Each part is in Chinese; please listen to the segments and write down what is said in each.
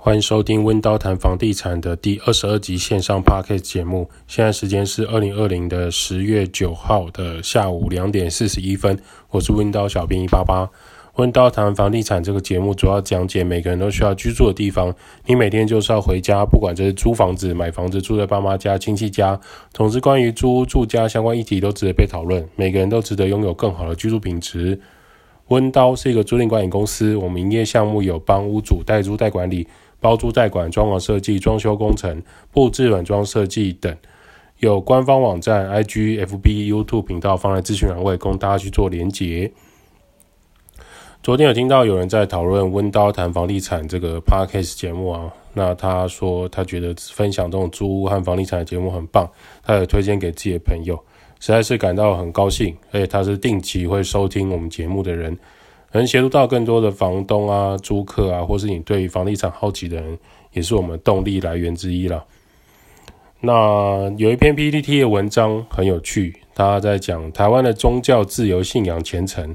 欢迎收听温刀谈房地产的第二十二集线上 Podcast 节目。现在时间是二零二零的十月九号的下午两点四十一分。我是温刀小编一八八。温刀谈房地产这个节目主要讲解每个人都需要居住的地方。你每天就是要回家，不管这是租房子、买房子、住在爸妈家、亲戚家，总之关于租屋住家相关议题都值得被讨论。每个人都值得拥有更好的居住品质。温刀是一个租赁管理公司，我们营业项目有帮屋主代租代管理。包租代管、装潢设计、装修工程、布置软装设计等，有官方网站、IG、FB、YouTube 频道放在资讯栏位，供大家去做连结。昨天有听到有人在讨论温刀谈房地产这个 Podcast 节目啊，那他说他觉得分享这种租屋和房地产的节目很棒，他也推荐给自己的朋友，实在是感到很高兴。而且他是定期会收听我们节目的人。能协助到更多的房东啊、租客啊，或是你对房地产好奇的人，也是我们动力来源之一了。那有一篇 PPT 的文章很有趣，他在讲台湾的宗教自由信仰虔诚，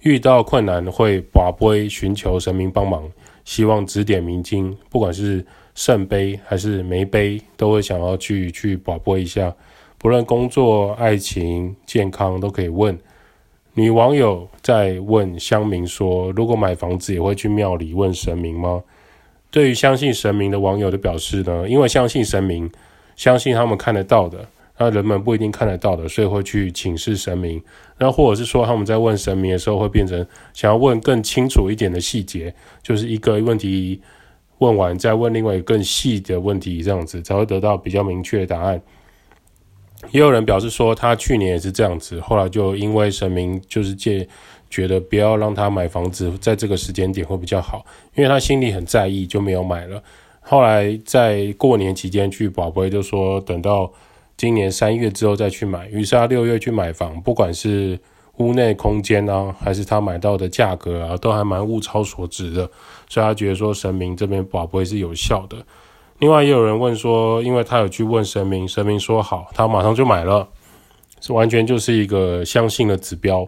遇到困难会跋杯寻求神明帮忙，希望指点迷津，不管是圣杯还是没杯，都会想要去去跋杯一下，不论工作、爱情、健康都可以问。女网友在问乡民说：“如果买房子也会去庙里问神明吗？”对于相信神明的网友的表示呢，因为相信神明，相信他们看得到的，那人们不一定看得到的，所以会去请示神明。那或者是说他们在问神明的时候，会变成想要问更清楚一点的细节，就是一个问题问完，再问另外一个更细的问题，这样子才会得到比较明确的答案。也有人表示说，他去年也是这样子，后来就因为神明就是借觉得不要让他买房子，在这个时间点会比较好，因为他心里很在意，就没有买了。后来在过年期间去宝贝就说等到今年三月之后再去买，于是他六月去买房，不管是屋内空间啊，还是他买到的价格啊，都还蛮物超所值的，所以他觉得说神明这边宝贝是有效的。另外也有人问说，因为他有去问神明，神明说好，他马上就买了，是完全就是一个相信的指标。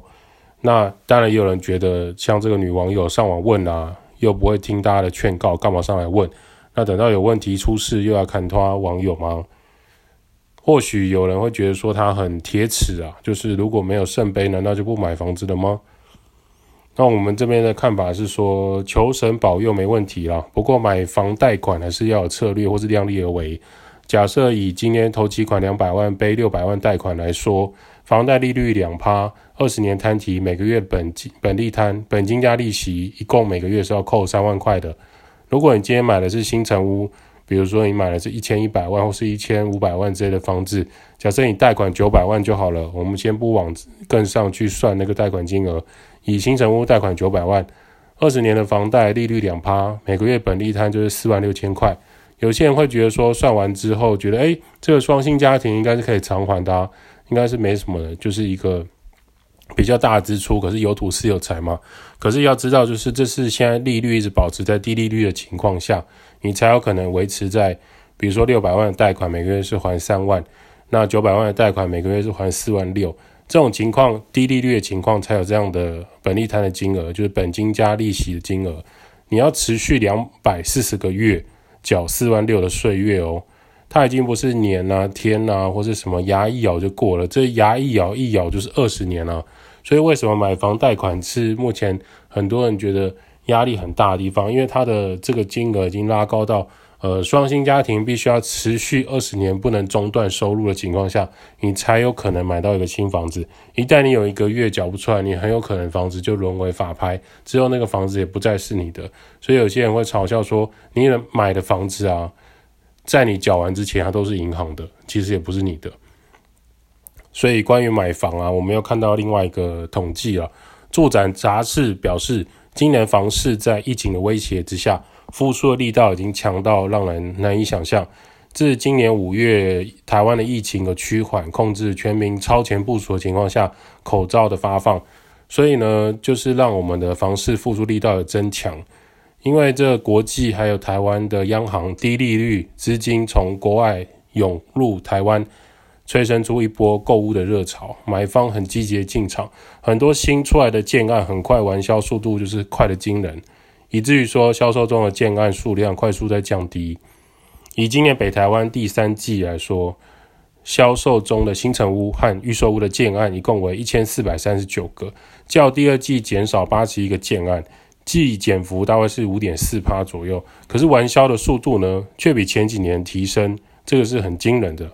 那当然也有人觉得，像这个女网友上网问啊，又不会听大家的劝告，干嘛上来问？那等到有问题出事，又要看他网友吗？或许有人会觉得说他很铁齿啊，就是如果没有圣杯，难道就不买房子了吗？那我们这边的看法是说，求神保佑没问题啦。不过买房贷款还是要有策略，或是量力而为。假设以今年头期款两百万背六百万贷款来说，房贷利率两趴，二十年摊提，每个月本金本利摊本金加利息，一共每个月是要扣三万块的。如果你今天买的是新成屋，比如说你买的是一千一百万或是一千五百万之类的房子，假设你贷款九百万就好了。我们先不往更上去算那个贷款金额。以新成屋贷款九百万，二十年的房贷利率两趴，每个月本利摊就是四万六千块。有些人会觉得说，算完之后觉得，诶，这个双薪家庭应该是可以偿还的，应该是没什么的，就是一个比较大的支出。可是有土是有财嘛。可是要知道，就是这是现在利率一直保持在低利率的情况下，你才有可能维持在，比如说六百万的贷款每个月是还三万，那九百万的贷款每个月是还四万六。这种情况，低利率的情况才有这样的本利摊的金额，就是本金加利息的金额。你要持续两百四十个月缴四万六的税月哦，它已经不是年啊、天啊，或是什么牙一咬就过了，这牙一咬一咬就是二十年了。所以为什么买房贷款是目前很多人觉得压力很大的地方？因为它的这个金额已经拉高到。呃，双薪家庭必须要持续二十年不能中断收入的情况下，你才有可能买到一个新房子。一旦你有一个月缴不出来，你很有可能房子就沦为法拍，之后那个房子也不再是你的。所以有些人会嘲笑说，你买的房子啊，在你缴完之前，它都是银行的，其实也不是你的。所以关于买房啊，我们又看到另外一个统计了，住展杂志表示，今年房市在疫情的威胁之下。复苏的力道已经强到让人难以想象。自今年五月，台湾的疫情的趋缓控制，全民超前部署的情况下，口罩的发放，所以呢，就是让我们的房市复苏力道有增强。因为这国际还有台湾的央行低利率资金从国外涌入台湾，催生出一波购物的热潮，买方很积极的进场，很多新出来的建案很快完销速度就是快得惊人。以至于说销售中的建案数量快速在降低。以今年北台湾第三季来说，销售中的新成屋和预售屋的建案一共为一千四百三十九个，较第二季减少八十一个建案，季减幅大概是五点四趴左右。可是完销的速度呢，却比前几年提升，这个是很惊人的。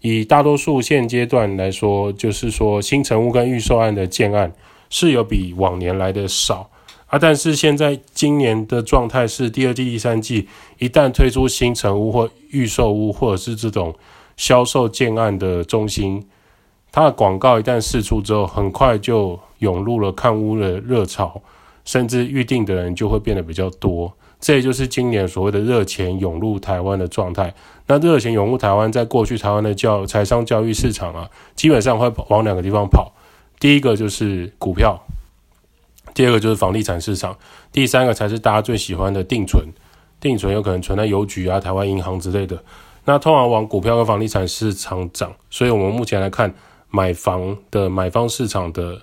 以大多数现阶段来说，就是说新成屋跟预售案的建案是有比往年来的少。啊，但是现在今年的状态是第二季、第三季，一旦推出新成屋或预售屋，或者是这种销售建案的中心，它的广告一旦释出之后，很快就涌入了看屋的热潮，甚至预定的人就会变得比较多。这也就是今年所谓的热钱涌入台湾的状态。那热钱涌入台湾，在过去台湾的教财商教育市场啊，基本上会往两个地方跑，第一个就是股票。第二个就是房地产市场，第三个才是大家最喜欢的定存。定存有可能存在邮局啊、台湾银行之类的。那通常往股票跟房地产市场涨，所以我们目前来看，买房的买方市场的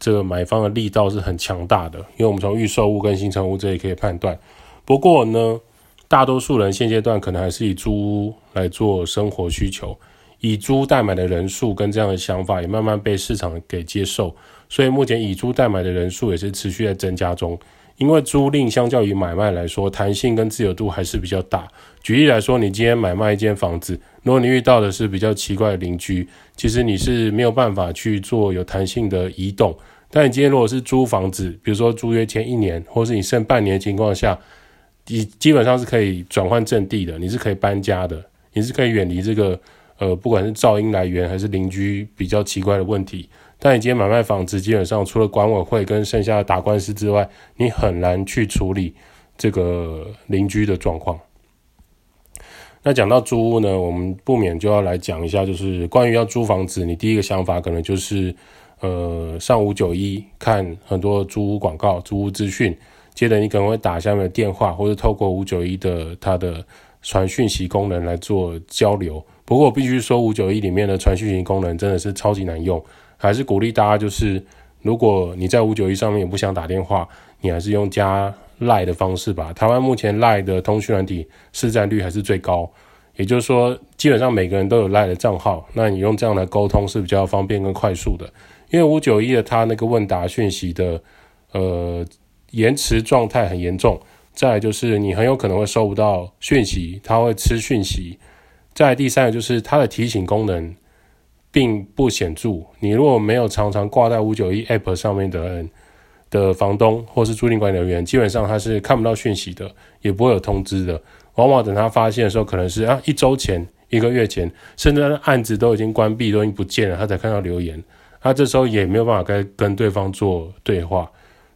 这个买方的力道是很强大的，因为我们从预售屋跟新成屋这里可以判断。不过呢，大多数人现阶段可能还是以租屋来做生活需求，以租代买的人数跟这样的想法也慢慢被市场给接受。所以目前以租代买的人数也是持续在增加中，因为租赁相较于买卖来说，弹性跟自由度还是比较大。举例来说，你今天买卖一间房子，如果你遇到的是比较奇怪的邻居，其实你是没有办法去做有弹性的移动。但你今天如果是租房子，比如说租约签一年，或是你剩半年的情况下，你基本上是可以转换阵地的，你是可以搬家的，你是可以远离这个呃，不管是噪音来源还是邻居比较奇怪的问题。但你今天买卖房子，基本上除了管委会跟剩下的打官司之外，你很难去处理这个邻居的状况。那讲到租屋呢，我们不免就要来讲一下，就是关于要租房子，你第一个想法可能就是，呃，上五九一看很多租屋广告、租屋资讯，接着你可能会打下面的电话，或者透过五九一的它的传讯息功能来做交流。不过我必须说，五九一里面的传讯息功能真的是超级难用。还是鼓励大家，就是如果你在五九一上面也不想打电话，你还是用加赖的方式吧。台湾目前赖的通讯软体市占率还是最高，也就是说，基本上每个人都有赖的账号，那你用这样来沟通是比较方便跟快速的。因为五九一的它那个问答讯息的呃延迟状态很严重，再来就是你很有可能会收不到讯息，它会吃讯息。再第三个就是它的提醒功能。并不显著。你如果没有常常挂在五九一 App 上面的人的房东或是租赁管理人员，基本上他是看不到讯息的，也不会有通知的。往往等他发现的时候，可能是啊一周前、一个月前，甚至案子都已经关闭、都已经不见了，他才看到留言。他这时候也没有办法跟跟对方做对话。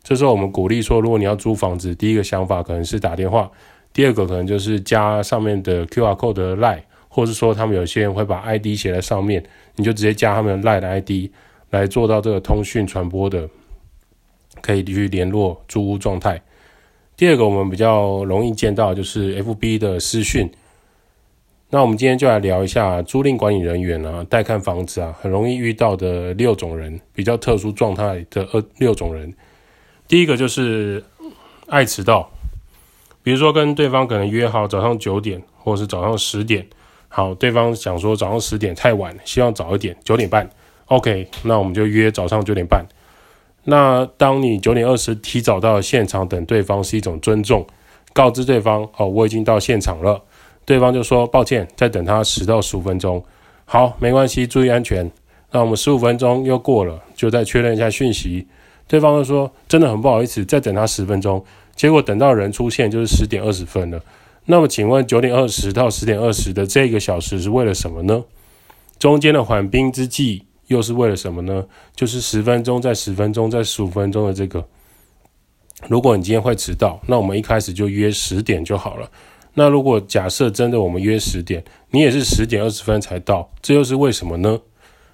这时候我们鼓励说，如果你要租房子，第一个想法可能是打电话，第二个可能就是加上面的 QR code 的 Line。或是说，他们有些人会把 ID 写在上面，你就直接加他们的 LINE 的 ID 来做到这个通讯传播的，可以去联络租屋状态。第二个，我们比较容易见到就是 FB 的私讯。那我们今天就来聊一下租赁管理人员啊，带看房子啊，很容易遇到的六种人，比较特殊状态的呃六种人。第一个就是爱迟到，比如说跟对方可能约好早上九点，或者是早上十点。好，对方想说早上十点太晚，希望早一点，九点半。OK，那我们就约早上九点半。那当你九点二十提早到现场等对方是一种尊重，告知对方哦，我已经到现场了。对方就说抱歉，再等他十到十五分钟。好，没关系，注意安全。那我们十五分钟又过了，就再确认一下讯息。对方就说真的很不好意思，再等他十分钟。结果等到人出现就是十点二十分了。那么，请问九点二十到十点二十的这个小时是为了什么呢？中间的缓兵之计又是为了什么呢？就是十分钟，再十分钟，再十五分钟的这个。如果你今天会迟到，那我们一开始就约十点就好了。那如果假设真的我们约十点，你也是十点二十分才到，这又是为什么呢？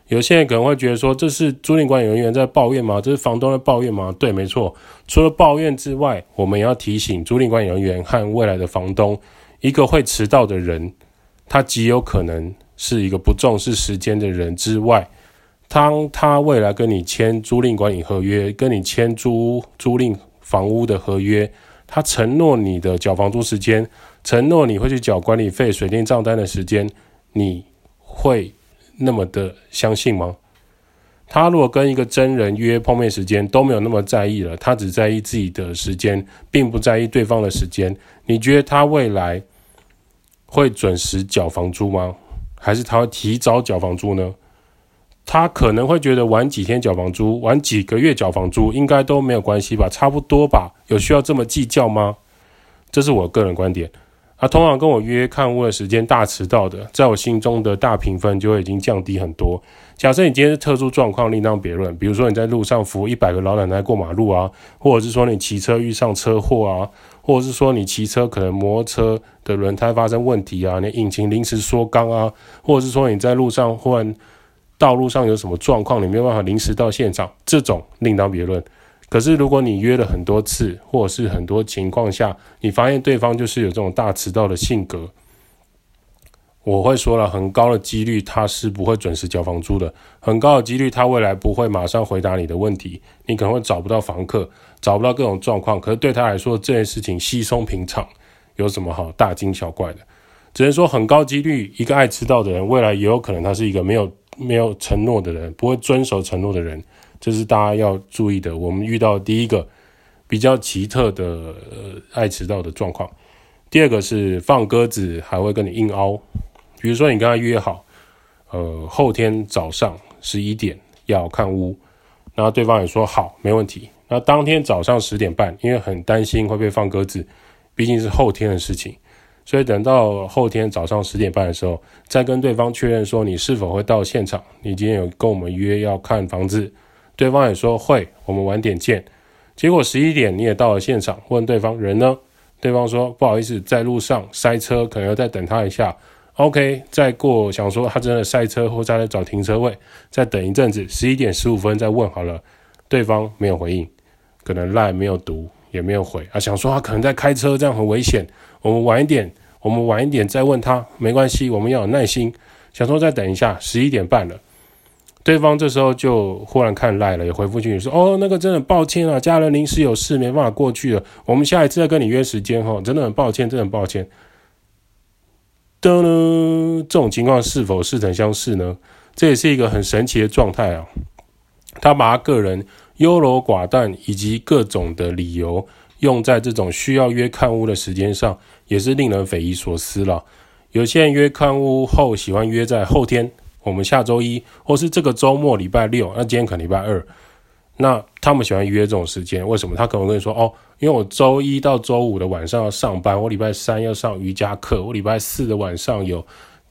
有些人可能会觉得说，这是租赁管理人员在抱怨吗？这是房东在抱怨吗？对，没错。除了抱怨之外，我们也要提醒租赁管理人员和未来的房东，一个会迟到的人，他极有可能是一个不重视时间的人之外，当他未来跟你签租赁管理合约，跟你签租租赁房屋的合约，他承诺你的缴房租时间，承诺你会去缴管理费、水电账单的时间，你会那么的相信吗？他如果跟一个真人约碰面时间都没有那么在意了，他只在意自己的时间，并不在意对方的时间，你觉得他未来会准时缴房租吗？还是他会提早缴房租呢？他可能会觉得晚几天缴房租，晚几个月缴房租应该都没有关系吧，差不多吧，有需要这么计较吗？这是我个人观点。啊，通常跟我约看屋的时间大迟到的，在我心中的大评分就会已经降低很多。假设你今天是特殊状况，另当别论。比如说你在路上扶一百个老奶奶过马路啊，或者是说你骑车遇上车祸啊，或者是说你骑车可能摩托车的轮胎发生问题啊，你引擎临时缩缸啊，或者是说你在路上忽然道路上有什么状况，你没有办法临时到现场，这种另当别论。可是如果你约了很多次，或者是很多情况下，你发现对方就是有这种大迟到的性格，我会说了，很高的几率他是不会准时交房租的，很高的几率他未来不会马上回答你的问题，你可能会找不到房客，找不到各种状况。可是对他来说，这件事情稀松平常，有什么好大惊小怪的？只能说很高几率，一个爱迟到的人，未来也有可能他是一个没有没有承诺的人，不会遵守承诺的人。这是大家要注意的。我们遇到第一个比较奇特的、呃、爱迟到的状况，第二个是放鸽子，还会跟你硬凹。比如说你跟他约好，呃，后天早上十一点要看屋，然后对方也说好，没问题。那当天早上十点半，因为很担心会被放鸽子，毕竟是后天的事情，所以等到后天早上十点半的时候，再跟对方确认说你是否会到现场。你今天有跟我们约要看房子。对方也说会，我们晚点见。结果十一点你也到了现场，问对方人呢？对方说不好意思，在路上塞车，可能要再等他一下。OK，再过想说他真的塞车，或再来找停车位，再等一阵子，十一点十五分再问好了，对方没有回应，可能赖没有读，也没有回啊，想说他可能在开车，这样很危险。我们晚一点，我们晚一点再问他，没关系，我们要有耐心。想说再等一下，十一点半了。对方这时候就忽然看赖了，也回复去说：“哦，那个真的很抱歉啊，家人临时有事没办法过去了，我们下一次再跟你约时间哈，真的很抱歉，真的很抱歉。”噔，这种情况是否似曾相识呢？这也是一个很神奇的状态啊。他把他个人优柔寡断以及各种的理由用在这种需要约看屋的时间上，也是令人匪夷所思了。有些人约看屋后喜欢约在后天。我们下周一，或是这个周末礼拜六，那今天可能礼拜二，那他们喜欢约这种时间，为什么？他可能跟你说，哦，因为我周一到周五的晚上要上班，我礼拜三要上瑜伽课，我礼拜四的晚上有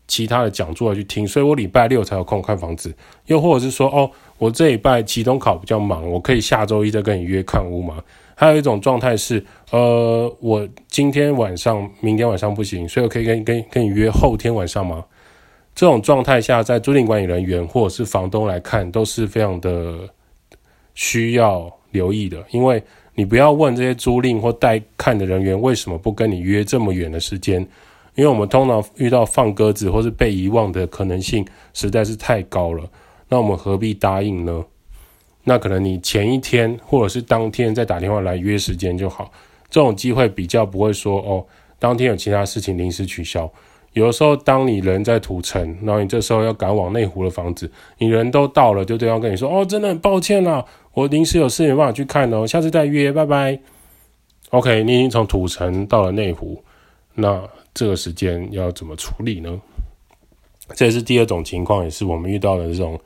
其他的讲座要去听，所以我礼拜六才有空看房子。又或者是说，哦，我这礼拜期中考比较忙，我可以下周一再跟你约看屋吗？还有一种状态是，呃，我今天晚上、明天晚上不行，所以我可以跟跟跟你约后天晚上吗？这种状态下，在租赁管理人员或者是房东来看，都是非常的需要留意的。因为你不要问这些租赁或带看的人员为什么不跟你约这么远的时间，因为我们通常遇到放鸽子或是被遗忘的可能性实在是太高了。那我们何必答应呢？那可能你前一天或者是当天再打电话来约时间就好。这种机会比较不会说哦，当天有其他事情临时取消。有的时候，当你人在土城，然后你这时候要赶往内湖的房子，你人都到了，就对方跟你说：“哦，真的很抱歉啦，我临时有事没办法去看哦，下次再约，拜拜。” OK，你已经从土城到了内湖，那这个时间要怎么处理呢？这也是第二种情况，也是我们遇到的这种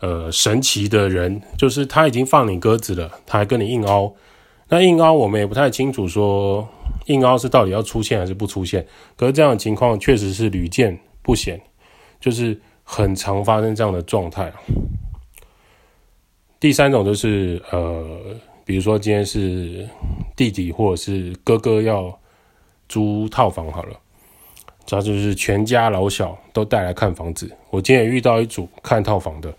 呃神奇的人，就是他已经放你鸽子了，他还跟你硬凹。那硬凹我们也不太清楚说。硬凹是到底要出现还是不出现？可是这样的情况确实是屡见不鲜，就是很常发生这样的状态。第三种就是呃，比如说今天是弟弟或者是哥哥要租套房好了，这就是全家老小都带来看房子。我今天也遇到一组看套房的，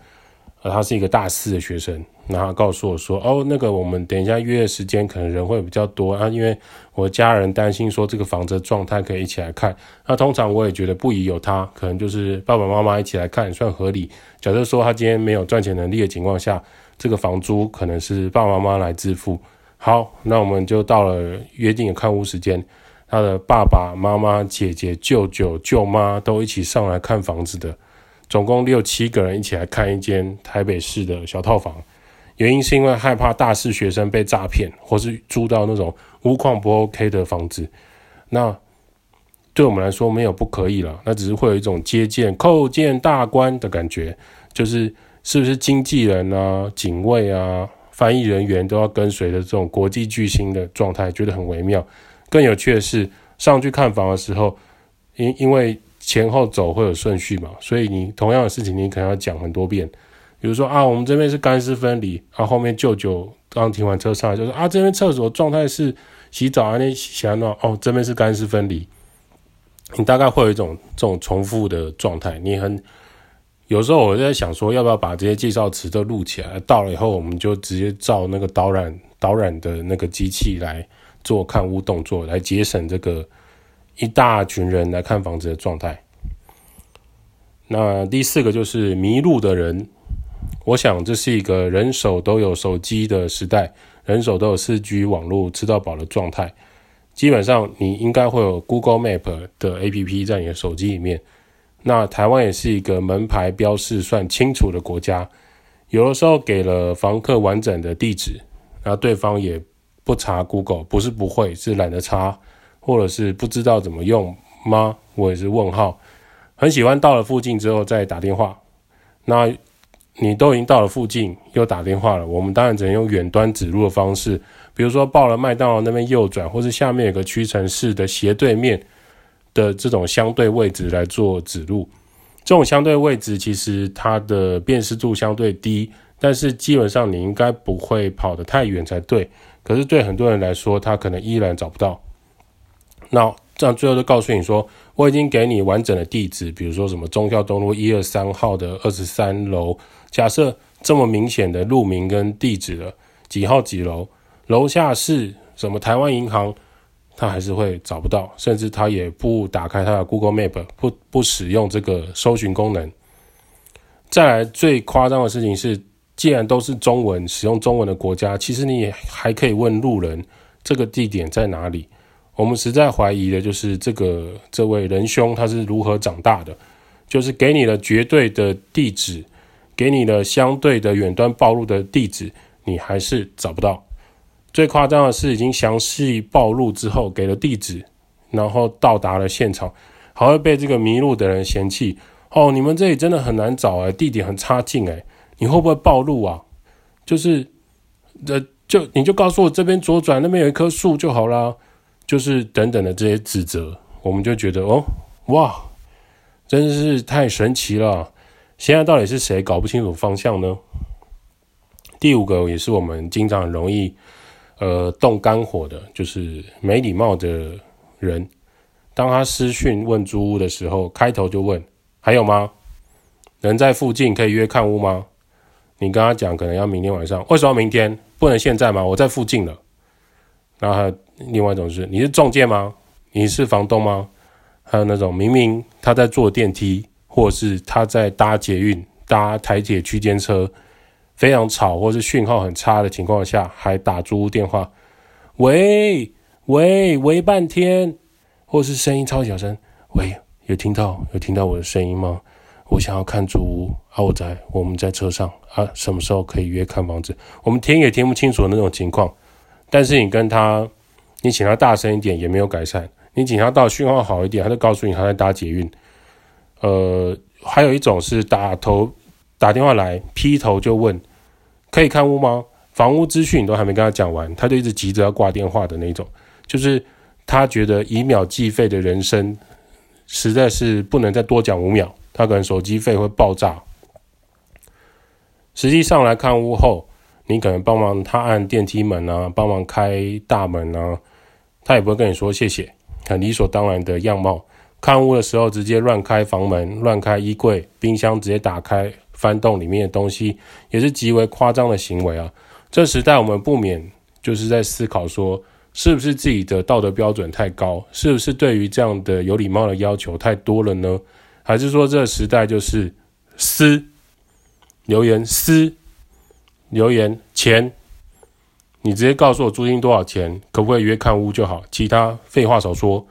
呃，他是一个大四的学生。然后告诉我说：“哦，那个我们等一下约的时间可能人会比较多啊，因为我家人担心说这个房子的状态可以一起来看。那通常我也觉得不宜有他，可能就是爸爸妈妈一起来看算合理。假设说他今天没有赚钱能力的情况下，这个房租可能是爸爸妈妈来支付。好，那我们就到了约定的看屋时间。他的爸爸妈妈、姐姐、舅舅、舅妈都一起上来看房子的，总共六七个人一起来看一间台北市的小套房。原因是因为害怕大四学生被诈骗，或是租到那种屋况不 OK 的房子。那对我们来说没有不可以了，那只是会有一种接见、叩见大官的感觉，就是是不是经纪人啊、警卫啊、翻译人员都要跟随的这种国际巨星的状态，觉得很微妙。更有趣的是，上去看房的时候，因因为前后走会有顺序嘛，所以你同样的事情你可能要讲很多遍。比如说啊，我们这边是干湿分离，然后面舅舅刚停完车上来就说啊，这边厕所状态是洗澡啊，那洗完澡哦，这边是干湿分离。你大概会有一种这种重复的状态，你很有时候我在想说，要不要把这些介绍词都录起来，到了以后我们就直接照那个导览导览的那个机器来。做看屋动作来节省这个一大群人来看房子的状态。那第四个就是迷路的人，我想这是一个人手都有手机的时代，人手都有四 G 网络吃到饱的状态。基本上你应该会有 Google Map 的 APP 在你的手机里面。那台湾也是一个门牌标示算清楚的国家，有的时候给了房客完整的地址，然后对方也。不查 Google 不是不会，是懒得查，或者是不知道怎么用吗？我也是问号。很喜欢到了附近之后再打电话。那你都已经到了附近又打电话了，我们当然只能用远端指路的方式，比如说报了麦当劳那边右转，或是下面有个屈臣氏的斜对面的这种相对位置来做指路。这种相对位置其实它的辨识度相对低，但是基本上你应该不会跑得太远才对。可是对很多人来说，他可能依然找不到。那这样最后就告诉你说，我已经给你完整的地址，比如说什么中孝东路一二三号的二十三楼。假设这么明显的路名跟地址了，几号几楼，楼下是什么台湾银行，他还是会找不到，甚至他也不打开他的 Google Map，不不使用这个搜寻功能。再来最夸张的事情是。既然都是中文，使用中文的国家，其实你还可以问路人这个地点在哪里。我们实在怀疑的就是这个这位仁兄他是如何长大的，就是给你了绝对的地址，给你了相对的远端暴露的地址，你还是找不到。最夸张的是，已经详细暴露之后给了地址，然后到达了现场，还会被这个迷路的人嫌弃。哦，你们这里真的很难找哎，地点很差劲哎。你会不会暴露啊？就是，呃，就你就告诉我这边左转，那边有一棵树就好啦。就是等等的这些指责，我们就觉得哦，哇，真是太神奇了。现在到底是谁搞不清楚方向呢？第五个也是我们经常容易呃动肝火的，就是没礼貌的人。当他私讯问租屋的时候，开头就问还有吗？人在附近可以约看屋吗？你跟他讲，可能要明天晚上。为什么明天不能现在吗？我在附近了。然后还有另外一种是，你是中介吗？你是房东吗？还有那种明明他在坐电梯，或是他在搭捷运、搭台铁区间车，非常吵，或是讯号很差的情况下，还打租屋电话，喂喂喂半天，或是声音超小声，喂，有听到有听到我的声音吗？我想要看租屋啊！我在我们在车上啊，什么时候可以约看房子？我们听也听不清楚那种情况。但是你跟他，你请他大声一点也没有改善。你请他到讯号好一点，他就告诉你他在搭捷运。呃，还有一种是打头打电话来劈头就问可以看屋吗？房屋资讯都还没跟他讲完，他就一直急着要挂电话的那种。就是他觉得以秒计费的人生实在是不能再多讲五秒。他可能手机费会爆炸。实际上来看屋后，你可能帮忙他按电梯门啊，帮忙开大门啊，他也不会跟你说谢谢，很理所当然的样貌。看屋的时候直接乱开房门、乱开衣柜、冰箱，直接打开翻动里面的东西，也是极为夸张的行为啊。这时代我们不免就是在思考说，是不是自己的道德标准太高？是不是对于这样的有礼貌的要求太多了呢？还是说这个时代就是私留言私留言钱你直接告诉我租金多少钱，可不可以约看屋就好，其他废话少说，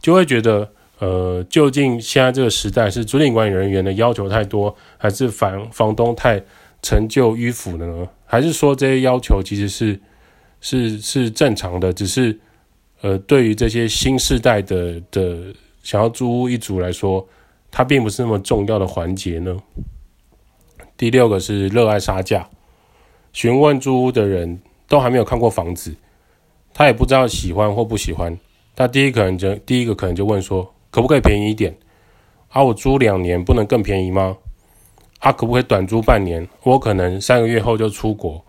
就会觉得，呃，究竟现在这个时代是租赁管理人员的要求太多，还是房房东太陈旧迂腐了呢？还是说这些要求其实是是是正常的，只是呃，对于这些新世代的的想要租屋一族来说，它并不是那么重要的环节呢？第六个是热爱杀价，询问租屋的人都还没有看过房子，他也不知道喜欢或不喜欢。他第一可能就第一个可能就问说，可不可以便宜一点？啊，我租两年不能更便宜吗？啊，可不可以短租半年？我可能三个月后就出国，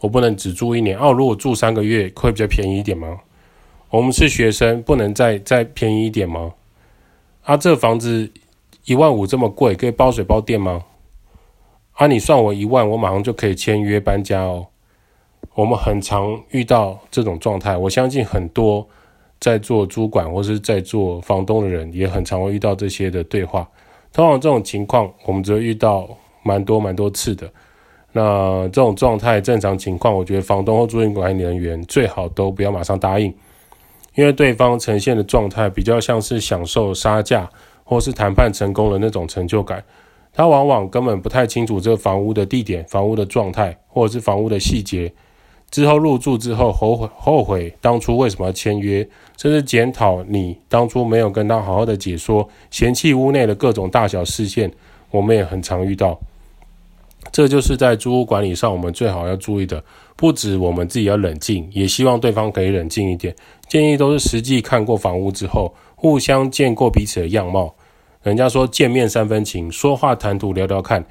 我不能只租一年。啊，如果住三个月会比较便宜一点吗？我们是学生，不能再再便宜一点吗？啊，这房子一万五这么贵，可以包水包电吗？啊，你算我一万，我马上就可以签约搬家哦。我们很常遇到这种状态，我相信很多在做租管或是在做房东的人也很常会遇到这些的对话。通常这种情况，我们只会遇到蛮多蛮多次的。那这种状态正常情况，我觉得房东或租赁管理人员最好都不要马上答应，因为对方呈现的状态比较像是享受杀价或是谈判成功的那种成就感。他往往根本不太清楚这个房屋的地点、房屋的状态，或者是房屋的细节。之后入住之后后悔后悔当初为什么要签约，甚至检讨你当初没有跟他好好的解说，嫌弃屋内的各种大小事件。我们也很常遇到。这就是在租屋管理上，我们最好要注意的。不止我们自己要冷静，也希望对方可以冷静一点。建议都是实际看过房屋之后，互相见过彼此的样貌。人家说见面三分情，说话谈吐聊聊看，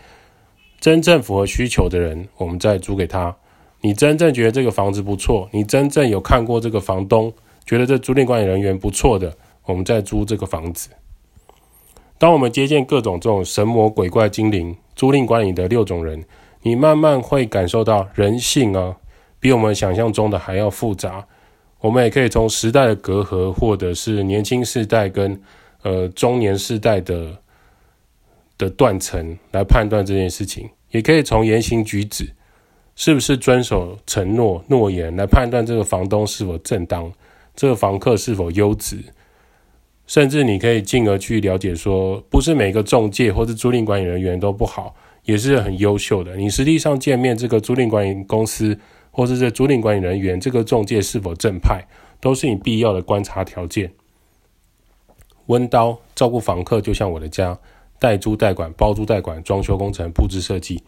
真正符合需求的人，我们再租给他。你真正觉得这个房子不错，你真正有看过这个房东，觉得这租赁管理人员不错的，我们再租这个房子。当我们接见各种这种神魔鬼怪精灵，租赁管理的六种人，你慢慢会感受到人性啊，比我们想象中的还要复杂。我们也可以从时代的隔阂，或者是年轻世代跟。呃，中年世代的的断层来判断这件事情，也可以从言行举止是不是遵守承诺诺言来判断这个房东是否正当，这个房客是否优质，甚至你可以进而去了解说，不是每个中介或是租赁管理人员都不好，也是很优秀的。你实际上见面这个租赁管理公司或是这租赁管理人员，这个中介是否正派，都是你必要的观察条件。温刀照顾房客，就像我的家，代租代管、包租代管、装修工程、布置设计。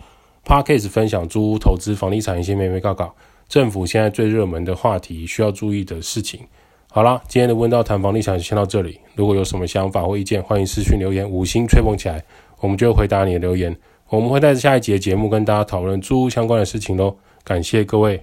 Podcast 分享租屋投资房地产一些眉眉角角，政府现在最热门的话题，需要注意的事情。好啦，今天的问道谈房地产就先到这里。如果有什么想法或意见，欢迎私讯留言，五星吹捧起来，我们就会回答你的留言。我们会在下一节节目跟大家讨论租屋相关的事情喽。感谢各位。